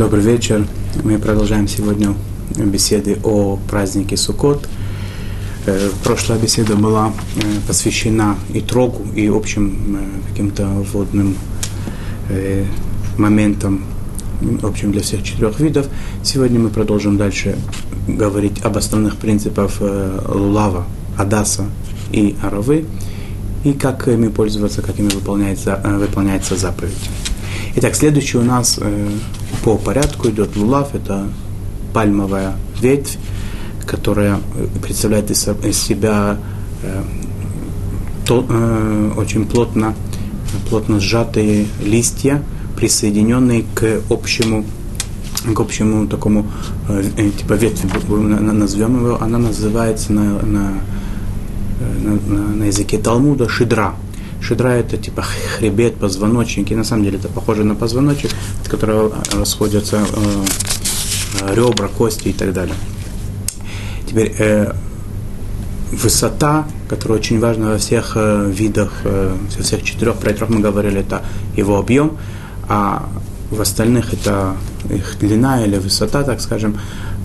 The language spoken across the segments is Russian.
Добрый вечер. Мы продолжаем сегодня беседы о празднике Суккот. Э, прошлая беседа была э, посвящена и трогу, и общим э, каким-то вводным моментам, общим для всех четырех видов. Сегодня мы продолжим дальше говорить об основных принципах лулава, адаса и аравы, и как ими пользоваться, как ими выполняется, выполняется заповедь. Итак, следующий у нас по порядку идет лулав, это пальмовая ветвь, которая представляет из, себя э, то, э, очень плотно, плотно сжатые листья, присоединенные к общему к общему такому э, э типа ветви, назовем его, она называется на, на, э, на, на языке Талмуда шидра. Шидра это типа хребет, позвоночник, и на самом деле это похоже на позвоночник, от которого расходятся э, э, ребра, кости и так далее. Теперь э, высота, которая очень важна во всех э, видах, э, во всех четырех, про трех мы говорили, это его объем, а в остальных это их длина или высота, так скажем,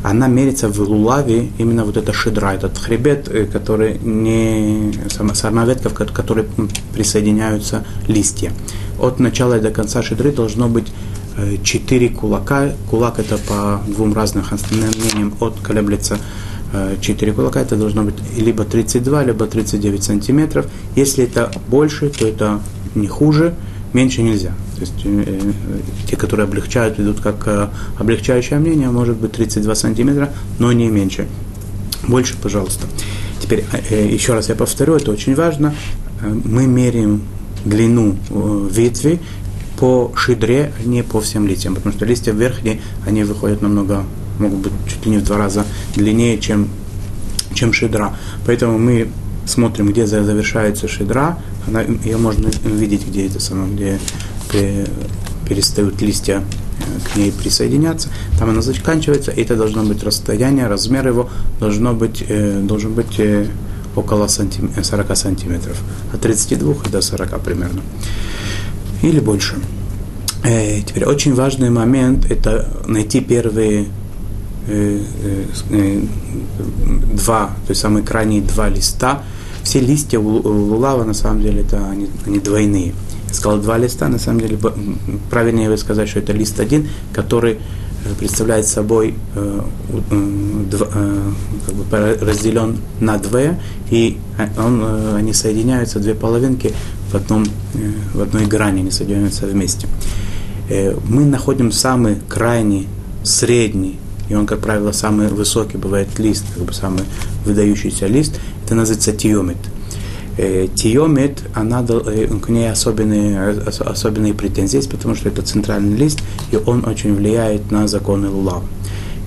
она мерится в лулаве, именно вот эта шедра, этот хребет, э, который не, сама ветка, которой присоединяются листья. От начала и до конца шедры должно быть э, четыре кулака. Кулак это по двум разным мнениям от колеблется 4 э, кулака, это должно быть либо 32, либо 39 сантиметров. Если это больше, то это не хуже, меньше нельзя. То есть э, э, те, которые облегчают, идут как э, облегчающее мнение, может быть 32 сантиметра, но не меньше. Больше, пожалуйста. Теперь э, еще раз я повторю, это очень важно. Э, мы меряем длину э, ветви по шидре, а не по всем листьям, потому что листья верхние, они выходят намного, могут быть чуть ли не в два раза длиннее, чем, чем шидра. Поэтому мы смотрим, где завершается шидра, она, ее можно видеть, где это самое, где перестают листья э, к ней присоединяться, там она заканчивается, и это должно быть расстояние, размер его должно быть, э, должен быть э, около сантим, 40 сантиметров, от 32 до 40 примерно, или больше. Теперь очень важный момент – это найти первые два, то есть самые крайние два листа. Все листья лулава на самом деле это они, они двойные сказал два листа, на самом деле правильнее бы сказать, что это лист один, который э, представляет собой э, э, как бы разделен на две, и он, они соединяются, две половинки в, одном, в одной грани, они соединяются вместе. Мы находим самый крайний, средний, и он, как правило, самый высокий бывает лист, как бы самый выдающийся лист, это называется тиомет – Тиомет, она, к ней особенные, особенные претензии есть, потому что это центральный лист, и он очень влияет на законы Лула.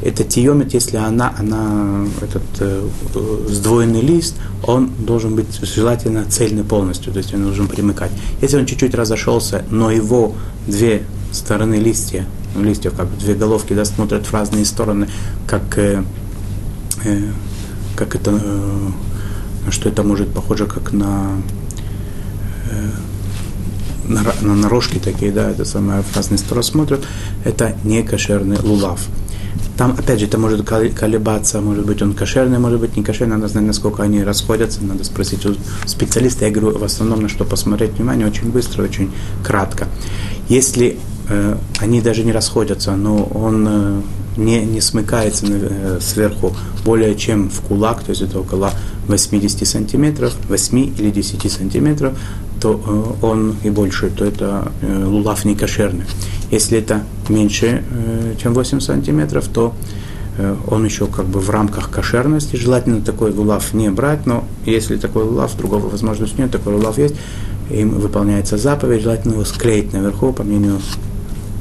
Это тиомет, если она, она этот сдвоенный лист, он должен быть желательно цельный полностью, то есть он должен примыкать. Если он чуть-чуть разошелся, но его две стороны листья, листьев, как две головки, да, смотрят в разные стороны, как, э, как это э, что это может похоже как на, э, на, на нарожки такие, да, это самое в разные стороны смотрят, это не кошерный лулав. Там, опять же, это может колебаться, может быть, он кошерный, может быть, не кошерный, надо знать, насколько они расходятся, надо спросить у специалиста. Я говорю, в основном, на что посмотреть внимание, очень быстро, очень кратко. Если они даже не расходятся, но он э, не, не смыкается э, сверху более чем в кулак, то есть это около 80 сантиметров, 8 или 10 сантиметров, то э, он и больше, то это э, лулав не кошерный. Если это меньше, э, чем 8 сантиметров, то э, он еще как бы в рамках кошерности. Желательно такой лулав не брать, но если такой лулав, другого возможности нет, такой лулав есть, им выполняется заповедь, желательно его склеить наверху, по мнению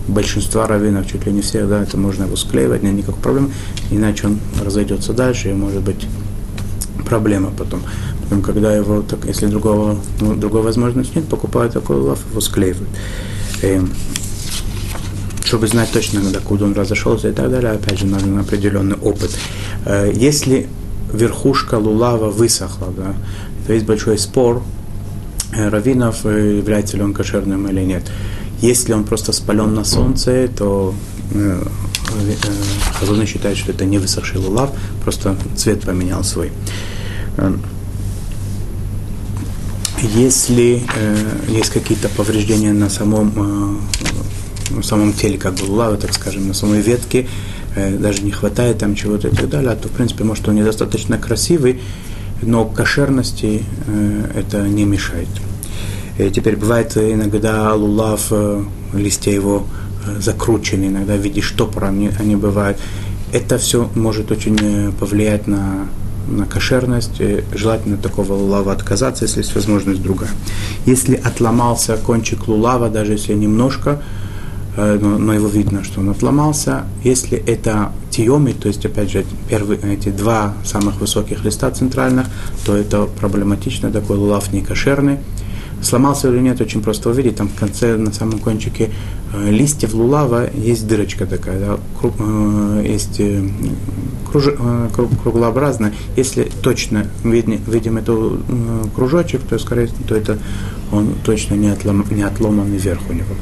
большинства раввинов, чуть ли не всех, да, это можно его склеивать, нет никаких проблем, иначе он разойдется дальше и может быть проблема потом. Потом, когда его, так, если другого, ну, другой возможности нет, покупают такой лав, его склеивают. И, эм, чтобы знать точно, куда он разошелся и так далее, опять же, нужен определенный опыт. Э, если верхушка лулава высохла, да, то есть большой спор э, раввинов, э, является ли он кошерным или нет. Если он просто спален на солнце, то э, э, Хазуны считают, что это не высохший лулав, просто цвет поменял свой. Э, если э, есть какие-то повреждения на самом, э, на самом теле, как бы лулава, так скажем, на самой ветке, э, даже не хватает там чего-то и так далее, то, в принципе, может, он недостаточно красивый, но кошерности э, это не мешает. Теперь бывает иногда лулав, э, листья его э, закручены, иногда в виде штопора они, они бывают. Это все может очень э, повлиять на на кошерность, желательно такого лулава отказаться, если есть возможность другая. Если отломался кончик лулава, даже если немножко, но, но его видно, что он отломался, если это тиоми, то есть, опять же, первые, эти два самых высоких листа центральных, то это проблематично, такой лулав не кошерный, Сломался или нет, очень просто увидеть. Там в конце, на самом кончике э, листьев лулава есть дырочка такая, да, круг, э, есть э, круж, э, круглообразная. Если точно видим, видим эту э, кружочек, то, скорее то это он точно не, отлом, не отломанный вверх у него.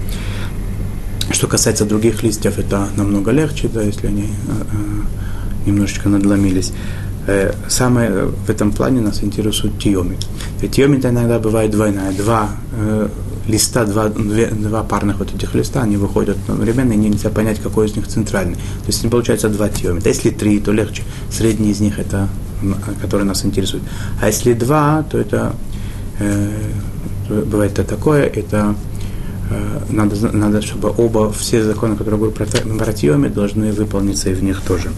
Что касается других листьев, это намного легче, да, если они э, э, немножечко надломились. Э, самое э, в этом плане нас интересует тиомит. Ведь тиомит иногда бывает двойная. Два э, листа, два, две, два парных вот этих листа, они выходят одновременно, и нельзя понять, какой из них центральный. То есть не получается два тиомита. Если три, то легче. Средний из них это, который нас интересует. А если два, то это э, бывает это такое, это э, надо, надо, чтобы оба, все законы, которые говорят про, про тиомит, должны выполниться и в них тоже.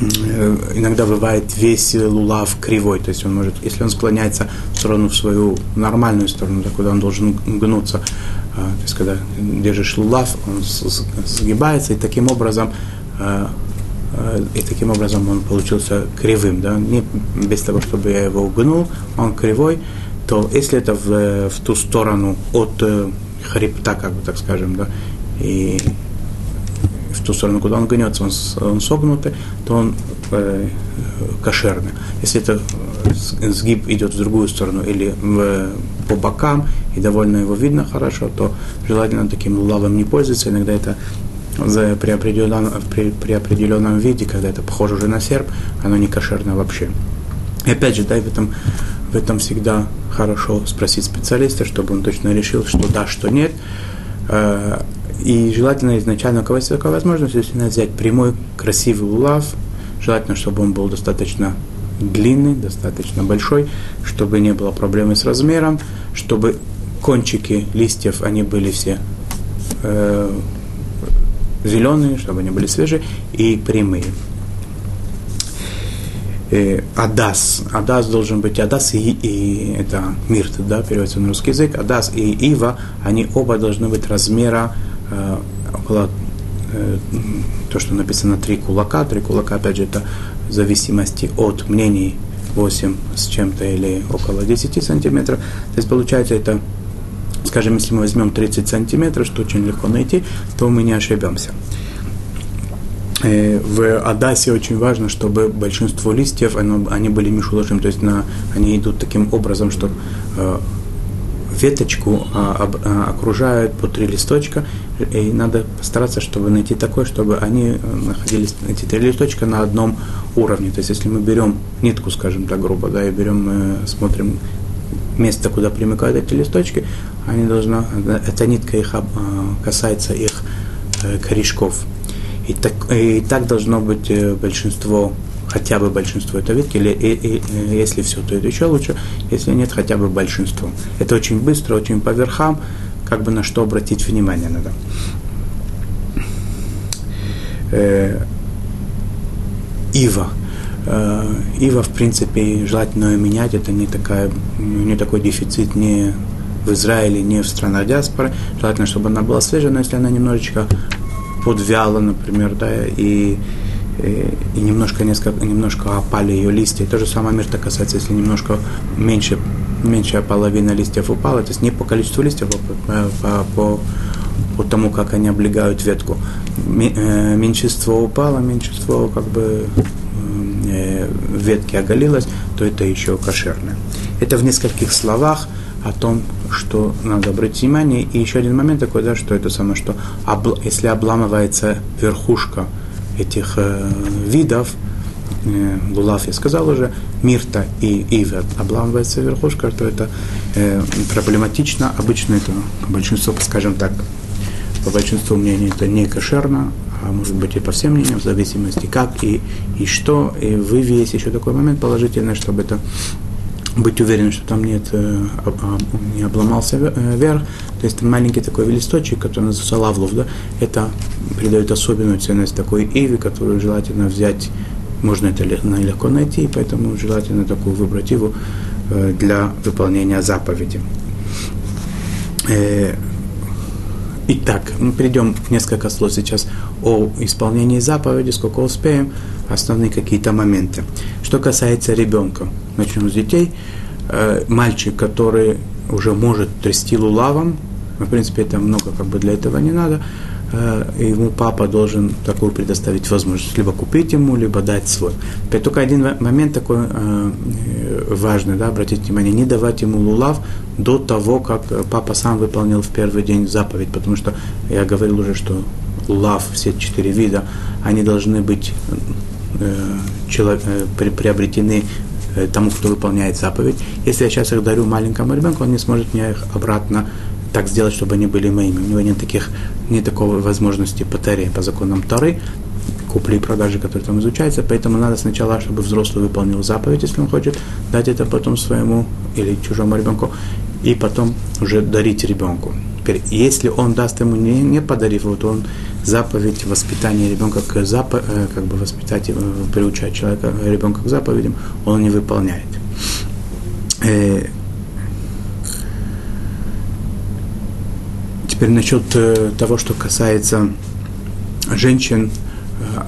Э, иногда бывает весь лулав кривой, то есть он может, если он склоняется в сторону, в свою нормальную сторону, так куда он должен гнуться, э, то есть когда держишь лулав, он сгибается, и таким образом э, и таким образом он получился кривым, да, не без того, чтобы я его угнул, он кривой, то если это в, в ту сторону от хребта, как бы так скажем, да, и ту сторону, куда он гнется, он, он согнутый, то он э, кошерный. Если это э, сгиб идет в другую сторону или в, по бокам, и довольно его видно хорошо, то желательно таким лавом не пользоваться. Иногда это за, при, определенном, при, при определенном виде, когда это похоже уже на серп, оно не кошерно вообще. И опять же, да, в этом, в этом всегда хорошо спросить специалиста, чтобы он точно решил, что да, что нет. И желательно изначально, у кого есть такая возможность, если взять прямой, красивый улав, желательно, чтобы он был достаточно длинный, достаточно большой, чтобы не было проблемы с размером, чтобы кончики листьев, они были все э, зеленые, чтобы они были свежие и прямые. Э, адас. Адас должен быть Адас и, и это мирт, да, переводится на русский язык. Адас и Ива, они оба должны быть размера Э, около э, то, что написано три кулака. Три кулака, опять же, это в зависимости от мнений 8 с чем-то или около 10 сантиметров. То есть получается это, скажем, если мы возьмем 30 сантиметров, что очень легко найти, то мы не ошибемся. Э, в Адасе очень важно, чтобы большинство листьев, оно, они были мишулашим, то есть на, они идут таким образом, что веточку а, а, окружают по три листочка, и надо постараться, чтобы найти такое, чтобы они э, находились, эти три листочка на одном уровне. То есть, если мы берем нитку, скажем так грубо, да, и берем, э, смотрим место, куда примыкают эти листочки, они должны, эта нитка их касается их э, корешков. И так, и так должно быть большинство хотя бы большинство этой ветки, или и, и, если все, то это еще лучше, если нет, хотя бы большинство. Это очень быстро, очень по верхам, как бы на что обратить внимание надо. Э, ива. Э, ива, в принципе, желательно ее менять, это не, такая, не такой дефицит ни в Израиле, ни в странах диаспоры. Желательно, чтобы она была свежая, но если она немножечко подвяла, например, да, и Э, и немножко, несколько, немножко опали ее листья. И то же самое мир касается, если немножко меньше, меньшая половина листьев упала, то есть не по количеству листьев, а по, по, по тому, как они облегают ветку. Э, меньшинство упало, меньшинство как бы э, ветки оголилось, то это еще кошерное. Это в нескольких словах о том, что надо обратить внимание. И еще один момент такой, да, что это самое, что обл- если обламывается верхушка этих э, видов, э, лулав я сказал уже, мирта и ивер, обламывается верхушка, то это э, проблематично. Обычно это большинство, скажем так, по большинству мнений это не кошерно, а может быть и по всем мнениям, в зависимости как и, и что. И в Иве есть еще такой момент положительный, чтобы это быть уверен, что там нет, э, не обломался э, верх. То есть маленький такой листочек, который называется лавлов, да, это придает особенную ценность такой иви, которую желательно взять, можно это легко найти, поэтому желательно такую выбрать его э, для выполнения заповеди. Итак, мы перейдем несколько слов сейчас о исполнении заповеди, сколько успеем, основные какие-то моменты. Что касается ребенка, начнем с детей. Э, мальчик, который уже может трясти лулавом, в принципе, это много как бы для этого не надо, Э, ему папа должен такую предоставить возможность, либо купить ему, либо дать свой. Опять только один момент такой э, важный, да, обратите внимание, не давать ему лулав до того, как папа сам выполнил в первый день заповедь, потому что я говорил уже, что лулав, все четыре вида, они должны быть э, приобретены тому, кто выполняет заповедь. Если я сейчас их дарю маленькому ребенку, он не сможет мне их обратно так сделать, чтобы они были моими. У него нет таких, нет такой возможности по по законам Тары, купли и продажи, которые там изучаются, поэтому надо сначала, чтобы взрослый выполнил заповедь, если он хочет, дать это потом своему или чужому ребенку, и потом уже дарить ребенку. Теперь, если он даст ему, не, не подарив то он заповедь воспитания ребенка к запо, э, как бы воспитать, приучать человека, ребенка к заповедям, он не выполняет. Теперь насчет э, того, что касается женщин, э,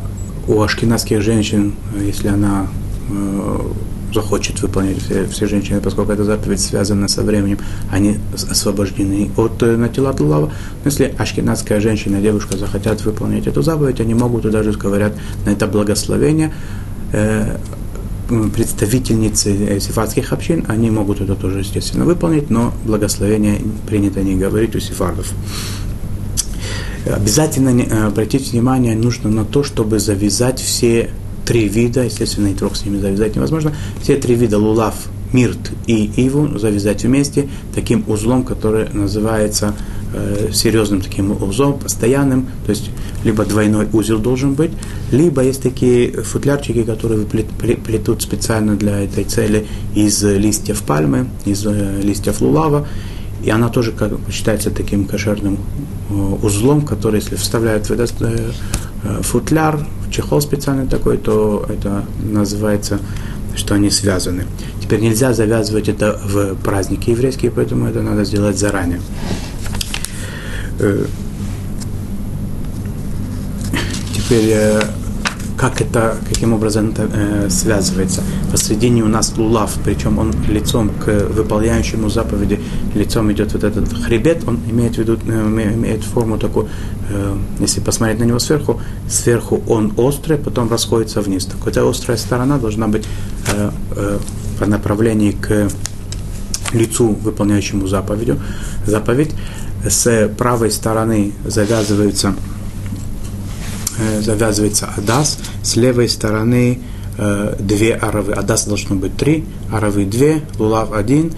у ашкенадских женщин, э, если она захочет выполнять все, все женщины, поскольку эта заповедь связана со временем, они освобождены от натилат лава. Если ашкенадская женщина, девушка захотят выполнять эту заповедь, они могут и даже говорят на это благословение представительницы сефардских общин, они могут это тоже, естественно, выполнить, но благословение принято не говорить у сефардов. Обязательно э, обратить внимание нужно на то, чтобы завязать все три вида, естественно, и трех с ними завязать невозможно, все три вида лулав, мирт и иву завязать вместе таким узлом, который называется э, серьезным таким узлом, постоянным, то есть либо двойной узел должен быть, либо есть такие футлярчики, которые плетут специально для этой цели из листьев пальмы, из э, листьев лулава, и она тоже как, считается таким кошерным э, узлом, который, если вставляют в этот футляр, в чехол специальный такой, то это называется, что они связаны. Теперь нельзя завязывать это в праздники еврейские, поэтому это надо сделать заранее. Э, теперь э, как это, каким образом это э, связывается. Посредине у нас лулав, причем он лицом к выполняющему заповеди, лицом идет вот этот хребет, он имеет в виду, э, имеет форму такую, если посмотреть на него сверху, сверху он острый, потом расходится вниз. Так вот, эта острая сторона должна быть э, э, по направлению к лицу, выполняющему заповедью, заповедь. С правой стороны завязывается Э, завязывается адас, с левой стороны э, две аравы. Адас должно быть три, аравы две, лулав один.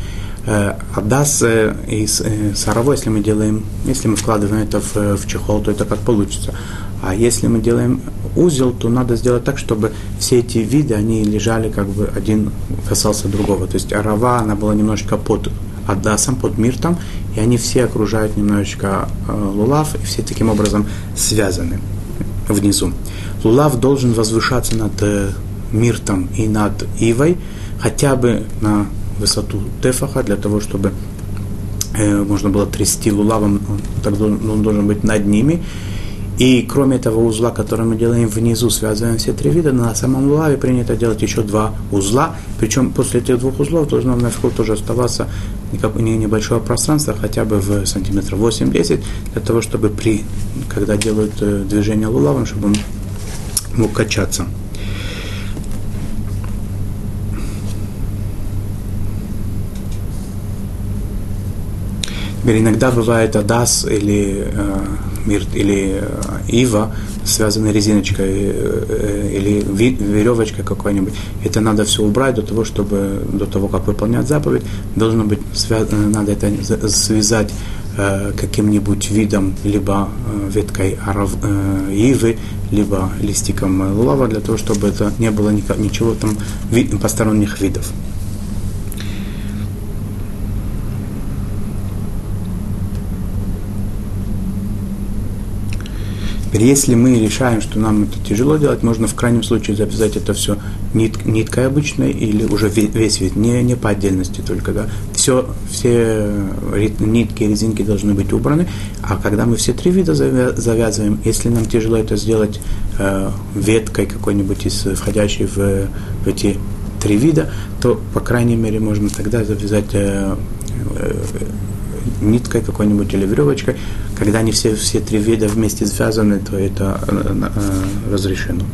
Э, адас и с, аравой, если мы делаем, если мы вкладываем это в, в чехол, то это как получится. А если мы делаем узел, то надо сделать так, чтобы все эти виды, они лежали как бы один касался другого. То есть арава, она была немножечко под адасом, под миртом, и они все окружают немножечко э, лулав, и все таким образом связаны внизу. Лулав должен возвышаться над э, Миртом и над Ивой, хотя бы на высоту Тефаха, для того, чтобы э, можно было трясти лулавом, он должен быть над ними. И кроме этого узла, который мы делаем внизу, связываем все три вида, на самом лаве принято делать еще два узла. Причем после этих двух узлов должно наверху тоже оставаться небольшое пространство, хотя бы в сантиметров 8-10, для того, чтобы при, когда делают э, движение лулавом, чтобы он мог качаться. Или иногда бывает Адас или э, Мир, или э, Ива, связанные резиночкой э, э, или веревочкой какой-нибудь. Это надо все убрать до того, чтобы до того, как выполнять заповедь, должно быть связано, надо это связать каким-нибудь видом, либо веткой ивы, либо листиком лава, для того, чтобы это не было ничего там посторонних видов. Теперь, если мы решаем, что нам это тяжело делать, можно в крайнем случае завязать это все нит, ниткой обычной или уже весь вид, не, не по отдельности только, да. Все, все нитки и резинки должны быть убраны, а когда мы все три вида завязываем, если нам тяжело это сделать э, веткой какой-нибудь из входящей в, в эти три вида, то, по крайней мере, можно тогда завязать э, э, ниткой какой-нибудь или веревочкой, когда они все, все три вида вместе связаны, то это э, э, разрешено.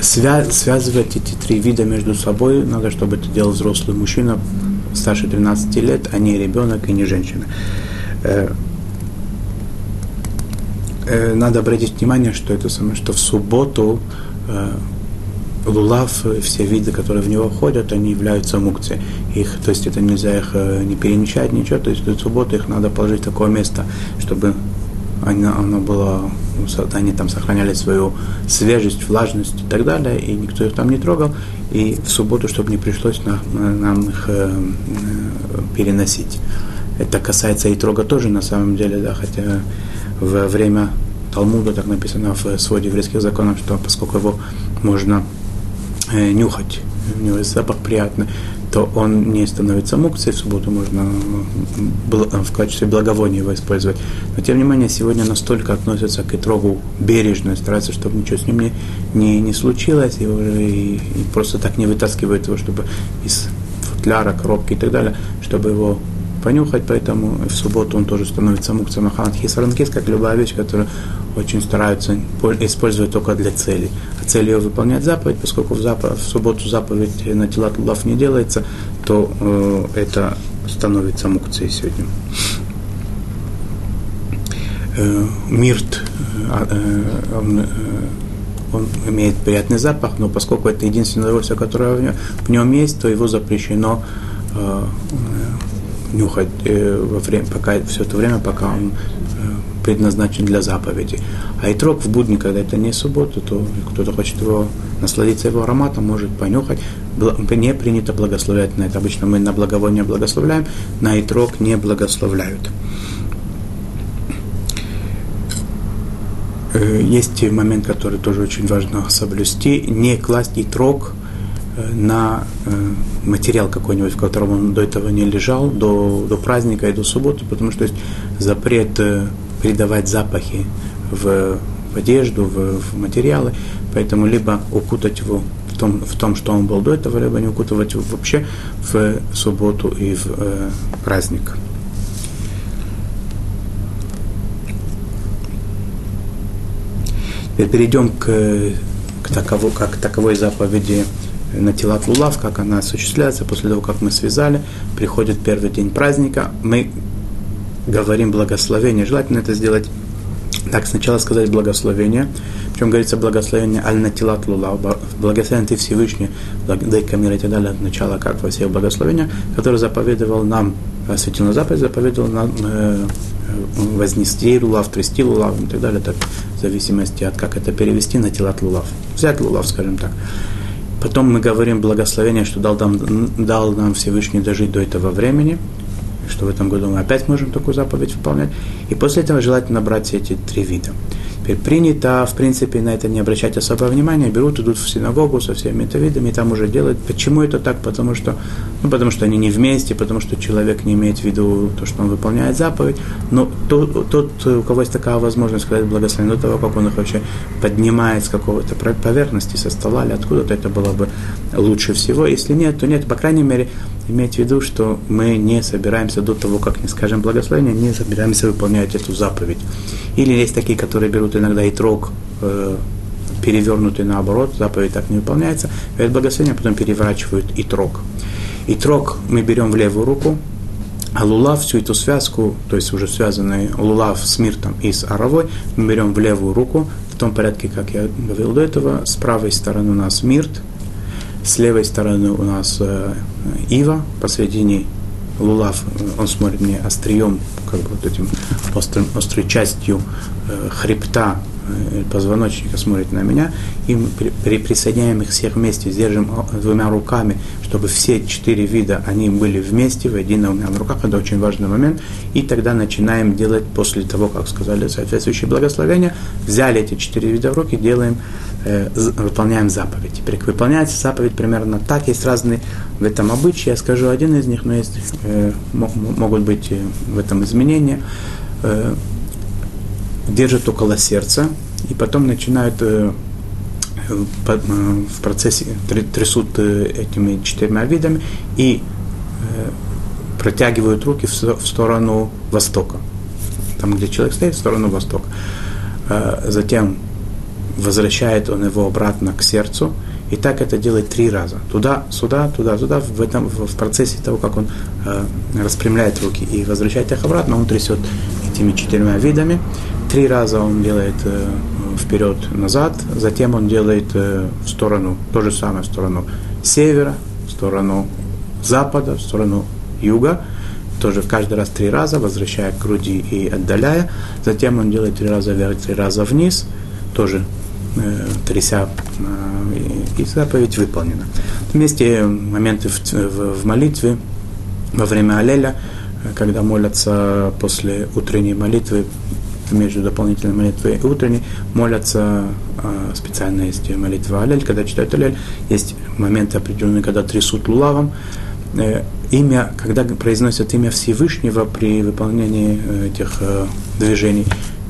Свя связывать эти три вида между собой надо, чтобы это делал взрослый мужчина старше 13 лет, а не ребенок и не женщина. Э, э, надо обратить внимание, что это самое, что в субботу э, лулав, все виды, которые в него входят, они являются мукцией. Их, то есть это нельзя их э, не перемещать, ничего, то есть до субботы их надо положить в такое место, чтобы оно, оно было, они там сохраняли свою свежесть, влажность и так далее, и никто их там не трогал, и в субботу, чтобы не пришлось на, нам их э, э, переносить. Это касается и трога тоже на самом деле, да, хотя во время Талмуда так написано в своде еврейских законов, что поскольку его можно нюхать, у него запах приятный, то он не становится мукцией, в субботу можно в качестве благовония его использовать. Но тем не менее, сегодня настолько относятся к итрогу бережно, стараются, чтобы ничего с ним не, не, не случилось, и, и, и просто так не вытаскивают его, чтобы из футляра, коробки и так далее, чтобы его понюхать, поэтому в субботу он тоже становится мукцией маханат хисаранкис, как любая вещь, которую очень стараются использовать только для цели. А цель ее выполнять заповедь, поскольку в, запов... в субботу заповедь на тела лав не делается, то э, это становится мукцией сегодня. Э, мирт, э, э, он, он имеет приятный запах, но поскольку это единственное удовольствие, которое в нем, в нем есть, то его запрещено нюхать э, во время, пока, все это время, пока он предназначен для заповеди. А итрок в будни, когда это не суббота, то кто-то хочет его насладиться его ароматом, может понюхать. Не принято благословлять на это. Обычно мы на благовоние благословляем, на итрок не благословляют. Э, есть момент, который тоже очень важно соблюсти. Не класть итрок э, на э, материал какой-нибудь, в котором он до этого не лежал, до, до праздника и до субботы, потому что есть запрет придавать запахи в, в одежду, в, в материалы, поэтому либо укутать его в том, в том, что он был до этого, либо не укутывать его вообще в субботу и в э, праздник. Теперь перейдем к, к, таково, как таковой заповеди на тела лулав, как она осуществляется. После того, как мы связали, приходит первый день праздника, мы говорим благословение, желательно это сделать так, сначала сказать благословение, причем говорится благословение аль-натилат лула, благословен ты Всевышний, дай камир и так далее, от начала, как во всех благословениях, который заповедовал нам, осветил на заповедь, заповедовал нам э, вознести лулав, трясти лулав и так далее, так, в зависимости от как это перевести на тилат лулав. Взять лулав, скажем так. Потом мы говорим благословение, что дал нам, дал нам Всевышний дожить до этого времени, что в этом году мы опять можем такую заповедь выполнять. И после этого желательно брать эти три вида. Теперь принято, в принципе, на это не обращать особого внимания, берут, идут в синагогу со всеми это видами, и там уже делают. Почему это так? Потому что, ну, потому что они не вместе, потому что человек не имеет в виду то, что он выполняет заповедь. Но тот, тот у кого есть такая возможность сказать благословение до того, как он их вообще поднимает с какого-то поверхности, со стола или откуда-то, это было бы лучше всего. Если нет, то нет. По крайней мере, иметь в виду, что мы не собираемся до того, как не скажем благословение, не собираемся выполнять эту заповедь. Или есть такие, которые берут иногда и трог, э, перевернуты наоборот, заповедь так не выполняется, говорят благословение, а потом переворачивают и трог. И трог мы берем в левую руку, а лулав, всю эту связку, то есть уже связанный лулав с миртом и с аравой, мы берем в левую руку, в том порядке, как я говорил до этого, с правой стороны у нас мирт, с левой стороны у нас э, ива, посередине лулав, он смотрит мне острием, как бы вот этим острым, острой частью э, хребта позвоночника смотрит на меня, и мы при, присоединяем их всех вместе, держим двумя руками, чтобы все четыре вида, они были вместе, в едином руках, это очень важный момент, и тогда начинаем делать, после того, как сказали соответствующие благословения, взяли эти четыре вида в руки, делаем, э, выполняем заповедь. Теперь выполняется заповедь примерно так, есть разные в этом обычаи, я скажу один из них, но есть, э, могут быть э, в этом изменения. Э, держат около сердца, и потом начинают э, э, в процессе трясут э, этими четырьмя видами и протягивают руки в сторону востока. Там, где человек стоит, в сторону востока. Затем возвращает он его обратно к сердцу, и так это делает три раза. Туда, сюда, туда, сюда. В, этом, в процессе того, как он распрямляет руки и возвращает их обратно, он трясет этими четырьмя видами. Три раза он делает э, вперед-назад, затем он делает э, в сторону, то же самое, в сторону севера, в сторону запада, в сторону юга, тоже каждый раз три раза, возвращая к груди и отдаляя. Затем он делает три раза вверх, три раза вниз, тоже э, тряся, э, и заповедь выполнена. Вместе моменты в, в, в молитве, во время Алеля, когда молятся после утренней молитвы, между дополнительной молитвой и утренней молятся, а, специально есть молитва Алель, когда читают Алель, есть моменты определенные, когда трясут лулавом, э, имя, когда произносят имя Всевышнего при выполнении э, этих э, движений,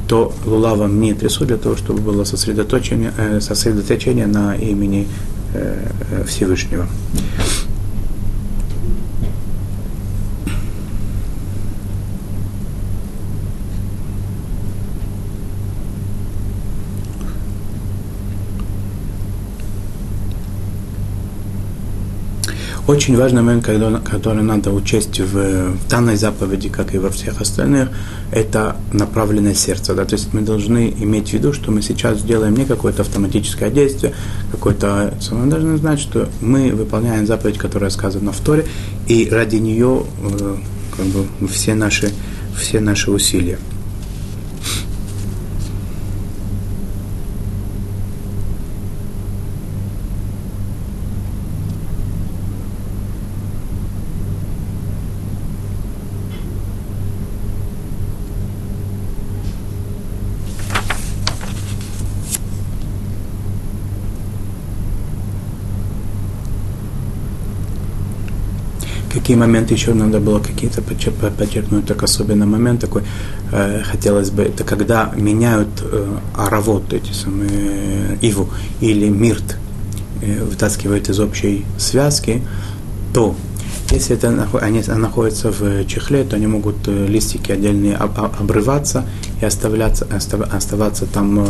то лулавом не трясут для того, чтобы было сосредоточение, сосредоточение на имени Всевышнего. Очень важный момент, который надо учесть в данной заповеди, как и во всех остальных, это направленное сердце. Да? То есть мы должны иметь в виду, что мы сейчас делаем не какое-то автоматическое действие, какое-то... Мы должны знать, что мы выполняем заповедь, которая сказана в Торе, и ради нее э, как бы, все, наши, все наши усилия. Какие моменты еще надо было какие-то подчеркнуть, так особенный момент такой, э, хотелось бы, это когда меняют э, аравот, эти самые э, иву, или мирт, э, вытаскивают из общей связки, то если это они находятся в чехле, то они могут э, листики отдельные обрываться и оставляться, оставаться там э,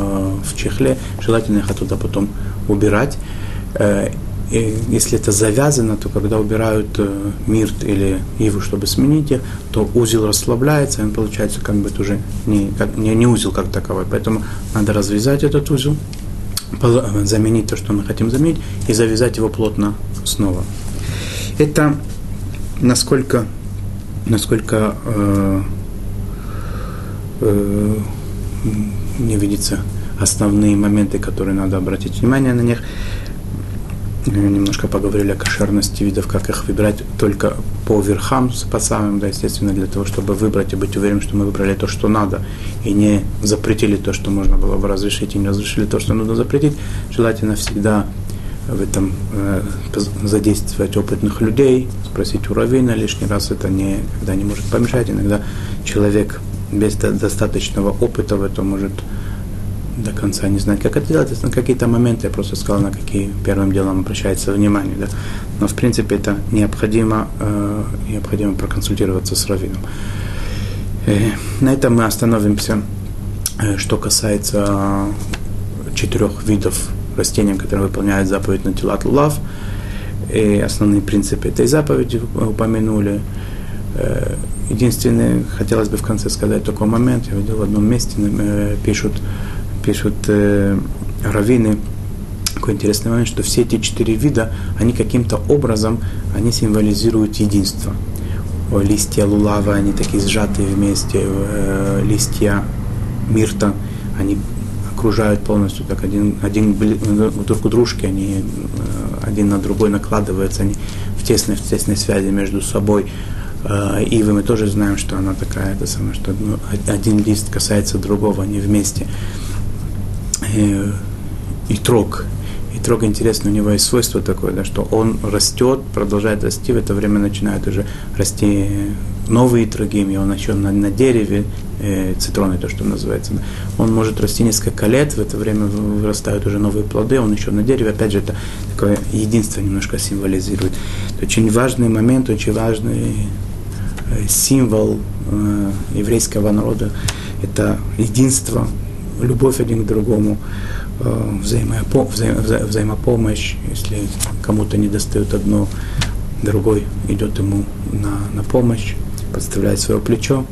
в чехле. Желательно их оттуда потом убирать. И если это завязано, то когда убирают э, мирт или иву, чтобы сменить их, то узел расслабляется, и он получается как бы уже не, как, не, не узел как таковой. Поэтому надо развязать этот узел, заменить то, что мы хотим заменить, и завязать его плотно снова. Это насколько, насколько э, э, не видится основные моменты, которые надо обратить внимание на них немножко поговорили о кошерности видов, как их выбирать только по верхам, по самым, да, естественно, для того, чтобы выбрать и быть уверенным, что мы выбрали то, что надо, и не запретили то, что можно было бы разрешить, и не разрешили то, что нужно запретить. Желательно всегда в этом э, задействовать опытных людей, спросить у раввина лишний раз, это не, когда не может помешать. Иногда человек без достаточного опыта в этом может до конца не знать, как это делать. На какие-то моменты я просто сказал, на какие первым делом обращается внимание. Да? Но в принципе это необходимо, э, необходимо проконсультироваться с раввином. Э, на этом мы остановимся. Э, что касается четырех видов растений, которые выполняют заповедь на Тилат Лулав. И основные принципы этой заповеди упомянули. Э, единственное, хотелось бы в конце сказать такой момент, я видел в одном месте, э, пишут, пишут э, раввины, такой интересный момент, что все эти четыре вида, они каким-то образом, они символизируют единство. Листья лулава, они такие сжатые вместе, листья мирта, они окружают полностью, так один, один друг у дружки, они один на другой накладываются, они в тесной, в тесной связи между собой. Э, Ивы мы тоже знаем, что она такая, это самое, что ну, один лист касается другого, они вместе. И трог. И трог интересно, у него есть свойство такое, да, что он растет, продолжает расти, в это время начинают уже расти новые троги, и он еще на, на дереве, э, цитроны, то, что называется. Да. Он может расти несколько лет, в это время вырастают уже новые плоды, он еще на дереве, опять же, это такое единство немножко символизирует. Это очень важный момент, очень важный Э, символ э, еврейского народа – это единство, любовь один к другому, э, взаимопо, вза, вза, взаимопомощь. Если кому-то не достает одно, другой идет ему на, на помощь, подставляет свое плечо.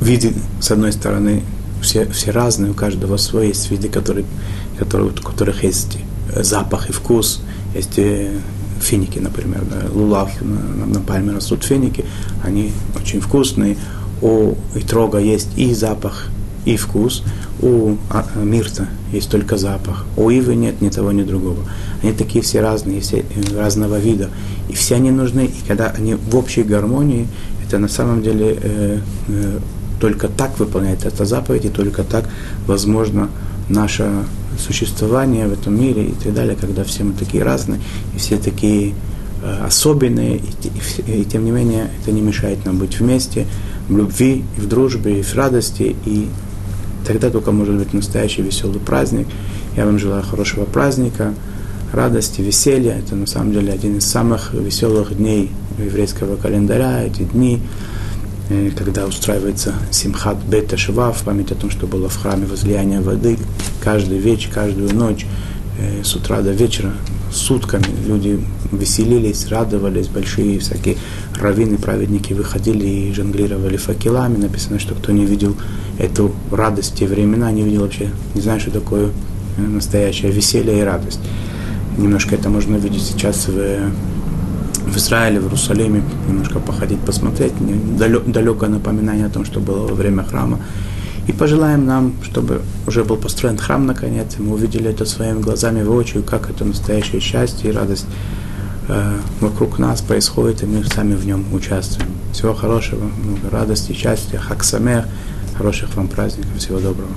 Виды, с одной стороны, все, все разные, у каждого свой, есть виды, которые, которые, у которых есть запах и вкус, есть финики, например, да, лулав, на, на пальме растут финики, они очень вкусные. У итрога есть и запах, и вкус. У а, мирта есть только запах. У ивы нет ни того, ни другого. Они такие все разные, все э, разного вида. И все они нужны. И когда они в общей гармонии, это на самом деле э, э, только так выполняет эта заповедь, и только так возможно наше существование в этом мире и так далее, когда все мы такие разные, и все такие э, особенные, и, и, и тем не менее это не мешает нам быть вместе, в любви, и в дружбе, и в радости, и тогда только может быть настоящий веселый праздник. Я вам желаю хорошего праздника, радости, веселья. Это на самом деле один из самых веселых дней еврейского календаря, эти дни, Э, когда устраивается Симхат Бета Шива в память о том, что было в храме возлияние воды, каждый вечер, каждую ночь, э, с утра до вечера, сутками люди веселились, радовались, большие всякие раввины, праведники выходили и жонглировали факелами. Написано, что кто не видел эту радость те времена, не видел вообще, не знаю, что такое э, настоящее веселье и радость. Немножко это можно увидеть сейчас в в Израиле, в Иерусалиме, немножко походить, посмотреть, далекое напоминание о том, что было во время храма. И пожелаем нам, чтобы уже был построен храм наконец, и мы увидели это своими глазами воочию, как это настоящее счастье и радость э, вокруг нас происходит, и мы сами в нем участвуем. Всего хорошего, много радости, счастья, хаксамер, хороших вам праздников, всего доброго.